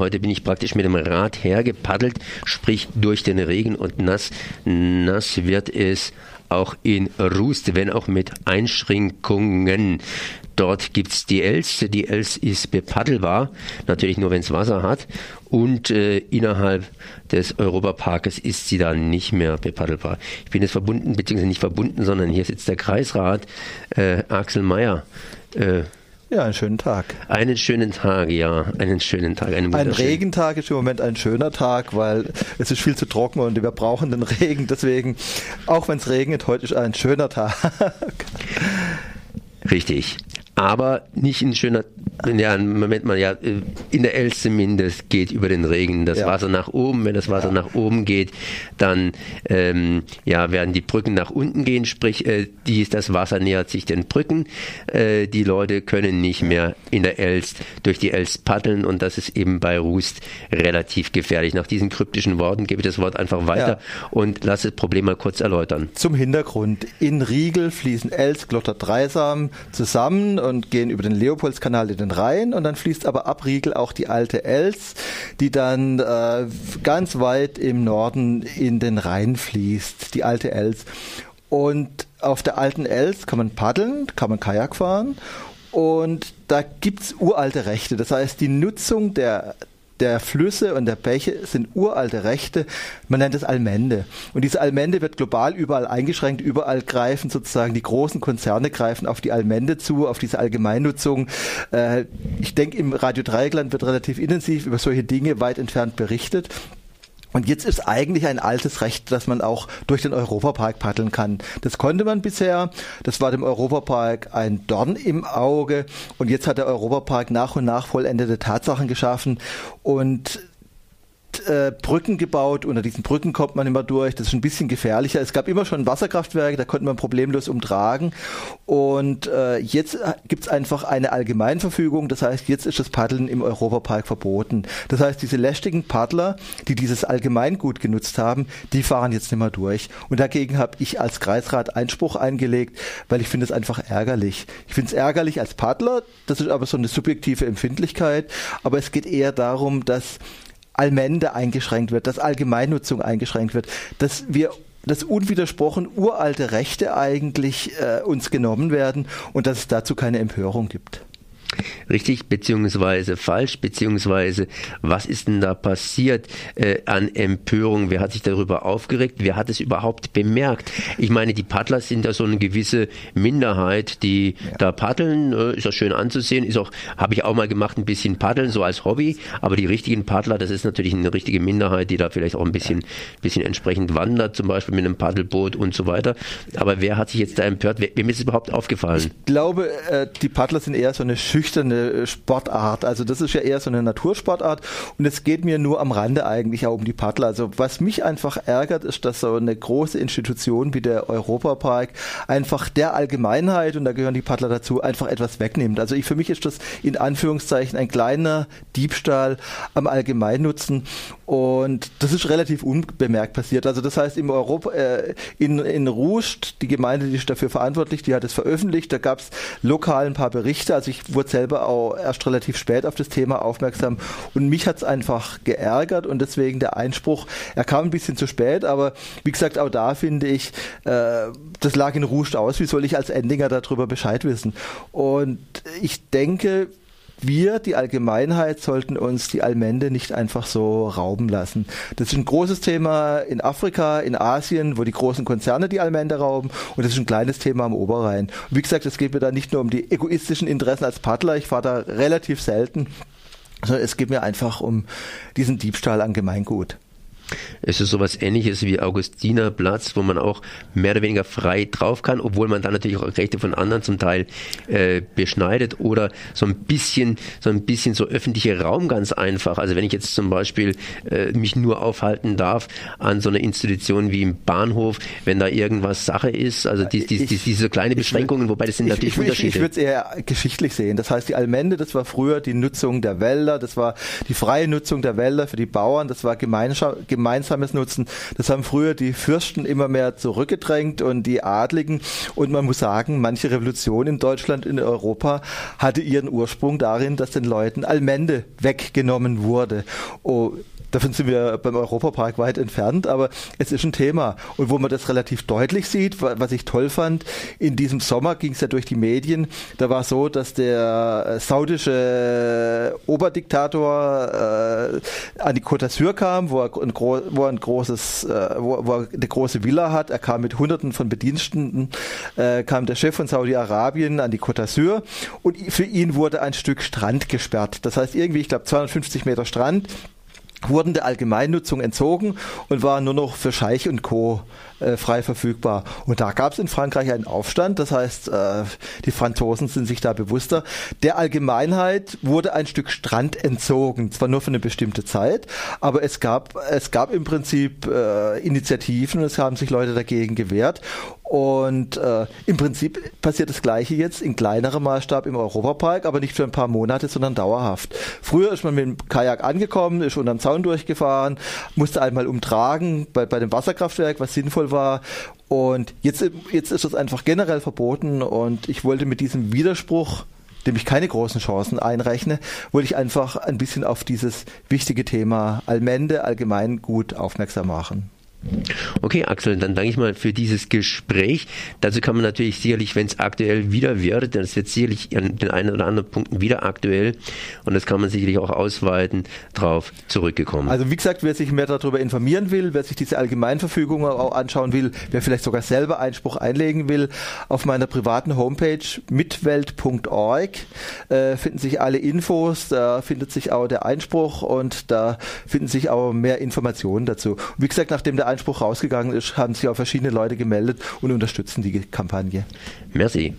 Heute bin ich praktisch mit dem Rad hergepaddelt, sprich durch den Regen und nass. Nass wird es auch in Rust, wenn auch mit Einschränkungen. Dort gibt's die Els. Die Els ist bepaddelbar, natürlich nur wenn es Wasser hat. Und äh, innerhalb des Europaparkes ist sie dann nicht mehr bepaddelbar. Ich bin jetzt verbunden, beziehungsweise nicht verbunden, sondern hier sitzt der Kreisrat äh, Axel Mayer. Äh, ja, einen schönen Tag. Einen schönen Tag, ja, einen schönen Tag. Einen ein Regentag ist im Moment ein schöner Tag, weil es ist viel zu trocken und wir brauchen den Regen. Deswegen, auch wenn es regnet, heute ist ein schöner Tag. Richtig aber nicht ein schöner, ja, Moment mal, ja, in der Els zumindest geht über den Regen das ja. Wasser nach oben. Wenn das Wasser ja. nach oben geht, dann ähm, ja, werden die Brücken nach unten gehen, sprich, äh, dies, das Wasser nähert sich den Brücken. Äh, die Leute können nicht mehr in der Elst durch die Elst paddeln und das ist eben bei Rust relativ gefährlich. Nach diesen kryptischen Worten gebe ich das Wort einfach weiter ja. und lasse das Problem mal kurz erläutern. Zum Hintergrund. In Riegel fließen Elst, Glotter, Dreisam zusammen und gehen über den Leopoldskanal in den Rhein und dann fließt aber ab Riegel auch die alte Els, die dann äh, ganz weit im Norden in den Rhein fließt, die alte Els. Und auf der alten Els kann man paddeln, kann man Kajak fahren und da gibt's uralte Rechte. Das heißt, die Nutzung der, der Flüsse und der Bäche sind uralte Rechte. Man nennt es Allmende. Und diese Allmende wird global überall eingeschränkt. Überall greifen sozusagen die großen Konzerne greifen auf die Allmende zu, auf diese Allgemeinnutzung. Äh, ich denke, im Radio Dreieckland wird relativ intensiv über solche Dinge weit entfernt berichtet. Und jetzt ist eigentlich ein altes Recht, dass man auch durch den Europapark paddeln kann. Das konnte man bisher. Das war dem Europapark ein Dorn im Auge. Und jetzt hat der Europapark nach und nach vollendete Tatsachen geschaffen. Und äh, Brücken gebaut. Unter diesen Brücken kommt man immer durch. Das ist ein bisschen gefährlicher. Es gab immer schon Wasserkraftwerke, da konnte man problemlos umtragen. Und äh, jetzt gibt es einfach eine Allgemeinverfügung. Das heißt, jetzt ist das Paddeln im Europapark verboten. Das heißt, diese lästigen Paddler, die dieses Allgemeingut genutzt haben, die fahren jetzt nicht mehr durch. Und dagegen habe ich als Kreisrat Einspruch eingelegt, weil ich finde es einfach ärgerlich. Ich finde es ärgerlich als Paddler. Das ist aber so eine subjektive Empfindlichkeit. Aber es geht eher darum, dass Allmende eingeschränkt wird, dass Allgemeinnutzung eingeschränkt wird, dass wir dass unwidersprochen uralte Rechte eigentlich äh, uns genommen werden und dass es dazu keine Empörung gibt richtig beziehungsweise falsch, beziehungsweise was ist denn da passiert äh, an Empörung? Wer hat sich darüber aufgeregt? Wer hat es überhaupt bemerkt? Ich meine, die Paddler sind ja so eine gewisse Minderheit, die ja. da paddeln. Äh, ist auch schön anzusehen. Ist auch, habe ich auch mal gemacht, ein bisschen paddeln, so als Hobby. Aber die richtigen Paddler, das ist natürlich eine richtige Minderheit, die da vielleicht auch ein bisschen, bisschen entsprechend wandert, zum Beispiel mit einem Paddelboot und so weiter. Aber wer hat sich jetzt da empört? Wem ist es überhaupt aufgefallen? Ich glaube, äh, die Paddler sind eher so eine schüchterne Sportart. Also das ist ja eher so eine Natursportart und es geht mir nur am Rande eigentlich auch um die Paddler. Also was mich einfach ärgert, ist, dass so eine große Institution wie der Europapark einfach der Allgemeinheit, und da gehören die Paddler dazu, einfach etwas wegnimmt. Also ich, für mich ist das in Anführungszeichen ein kleiner Diebstahl am Allgemeinnutzen und das ist relativ unbemerkt passiert. Also das heißt, im Europa, äh, in, in Rust, die Gemeinde, die ist dafür verantwortlich, die hat es veröffentlicht, da gab es lokal ein paar Berichte. Also ich wurde selber auch erst relativ spät auf das Thema aufmerksam und mich hat es einfach geärgert und deswegen der Einspruch, er kam ein bisschen zu spät, aber wie gesagt, auch da finde ich, äh, das lag in Rust aus, wie soll ich als Endinger darüber Bescheid wissen? Und ich denke, wir, die Allgemeinheit, sollten uns die Allmende nicht einfach so rauben lassen. Das ist ein großes Thema in Afrika, in Asien, wo die großen Konzerne die Allmende rauben und das ist ein kleines Thema am Oberrhein. Und wie gesagt, es geht mir da nicht nur um die egoistischen Interessen als Paddler, ich fahre da relativ selten, sondern es geht mir einfach um diesen Diebstahl an Gemeingut. Es ist sowas ähnliches wie Augustinerplatz, wo man auch mehr oder weniger frei drauf kann, obwohl man dann natürlich auch Rechte von anderen zum Teil äh, beschneidet oder so ein bisschen, so ein bisschen so öffentlicher Raum ganz einfach. Also wenn ich jetzt zum Beispiel äh, mich nur aufhalten darf an so einer Institution wie im Bahnhof, wenn da irgendwas Sache ist, also die, die, die, diese kleine Beschränkungen, wobei das sind ich, natürlich ich, Unterschiede. Ich, ich würde es eher geschichtlich sehen. Das heißt, die Allmende, das war früher die Nutzung der Wälder, das war die freie Nutzung der Wälder für die Bauern, das war Gemeinschaft gemeinsames Nutzen. Das haben früher die Fürsten immer mehr zurückgedrängt und die Adligen. Und man muss sagen, manche Revolution in Deutschland, in Europa hatte ihren Ursprung darin, dass den Leuten Allmende weggenommen wurde. Oh, Davon sind wir beim Europapark weit entfernt, aber es ist ein Thema. Und wo man das relativ deutlich sieht, was ich toll fand, in diesem Sommer ging es ja durch die Medien, da war so, dass der äh, saudische Oberdiktator äh, an die Côte d'Azur kam, wo er ein, wo er ein großes, äh, wo, wo, er eine große Villa hat. Er kam mit hunderten von Bediensteten, äh, kam der Chef von Saudi-Arabien an die Côte d'Azur und für ihn wurde ein Stück Strand gesperrt. Das heißt irgendwie, ich glaube 250 Meter Strand wurden der Allgemeinnutzung entzogen und waren nur noch für Scheich und Co. Äh, frei verfügbar. Und da gab es in Frankreich einen Aufstand, das heißt, äh, die Franzosen sind sich da bewusster. Der Allgemeinheit wurde ein Stück Strand entzogen, zwar nur für eine bestimmte Zeit, aber es gab, es gab im Prinzip äh, Initiativen es haben sich Leute dagegen gewehrt. Und äh, im Prinzip passiert das Gleiche jetzt in kleinerem Maßstab im Europapark, aber nicht für ein paar Monate, sondern dauerhaft. Früher ist man mit dem Kajak angekommen, ist unterm Zaun durchgefahren, musste einmal umtragen bei, bei dem Wasserkraftwerk, was sinnvoll war. Und jetzt, jetzt ist das einfach generell verboten und ich wollte mit diesem Widerspruch dem ich keine großen Chancen einrechne, wollte ich einfach ein bisschen auf dieses wichtige Thema Allmende, allgemein gut aufmerksam machen. Okay, Axel, dann danke ich mal für dieses Gespräch. Dazu kann man natürlich sicherlich, wenn es aktuell wieder wird, dann ist jetzt sicherlich an den einen oder anderen Punkten wieder aktuell und das kann man sicherlich auch ausweiten, darauf zurückgekommen. Also wie gesagt, wer sich mehr darüber informieren will, wer sich diese Allgemeinverfügung auch anschauen will, wer vielleicht sogar selber Einspruch einlegen will, auf meiner privaten Homepage mitwelt.org äh, finden sich alle Infos, da findet sich auch der Einspruch und da finden sich auch mehr Informationen dazu. Und wie gesagt, nachdem der Einspruch rausgegangen ist, haben sich auch verschiedene Leute gemeldet und unterstützen die Kampagne. Merci.